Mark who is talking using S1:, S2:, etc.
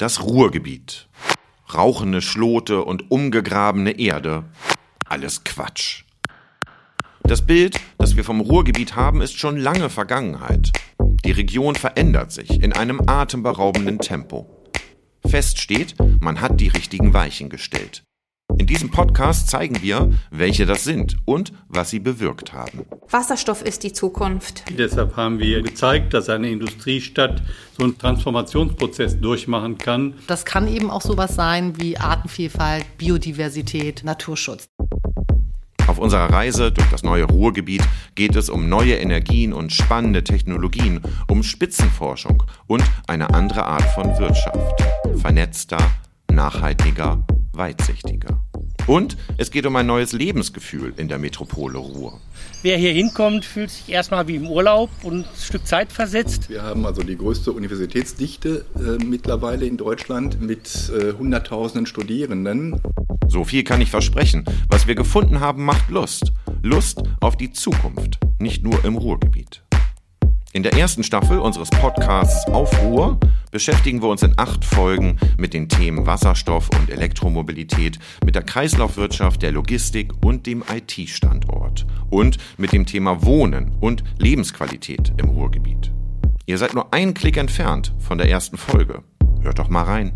S1: Das Ruhrgebiet. Rauchende Schlote und umgegrabene Erde. Alles Quatsch. Das Bild, das wir vom Ruhrgebiet haben, ist schon lange Vergangenheit. Die Region verändert sich in einem atemberaubenden Tempo. Fest steht, man hat die richtigen Weichen gestellt. In diesem Podcast zeigen wir, welche das sind und was sie bewirkt haben.
S2: Wasserstoff ist die Zukunft.
S3: Deshalb haben wir gezeigt, dass eine Industriestadt so einen Transformationsprozess durchmachen kann.
S4: Das kann eben auch sowas sein wie Artenvielfalt, Biodiversität, Naturschutz.
S1: Auf unserer Reise durch das neue Ruhrgebiet geht es um neue Energien und spannende Technologien, um Spitzenforschung und eine andere Art von Wirtschaft. Vernetzter, nachhaltiger, weitsichtiger. Und es geht um ein neues Lebensgefühl in der Metropole Ruhr.
S5: Wer hier hinkommt, fühlt sich erstmal wie im Urlaub und ein Stück Zeit versetzt.
S6: Wir haben also die größte Universitätsdichte äh, mittlerweile in Deutschland mit äh, Hunderttausenden Studierenden.
S1: So viel kann ich versprechen. Was wir gefunden haben, macht Lust. Lust auf die Zukunft, nicht nur im Ruhrgebiet. In der ersten Staffel unseres Podcasts Aufruhr beschäftigen wir uns in acht Folgen mit den Themen Wasserstoff und Elektromobilität, mit der Kreislaufwirtschaft, der Logistik und dem IT-Standort und mit dem Thema Wohnen und Lebensqualität im Ruhrgebiet. Ihr seid nur einen Klick entfernt von der ersten Folge. Hört doch mal rein.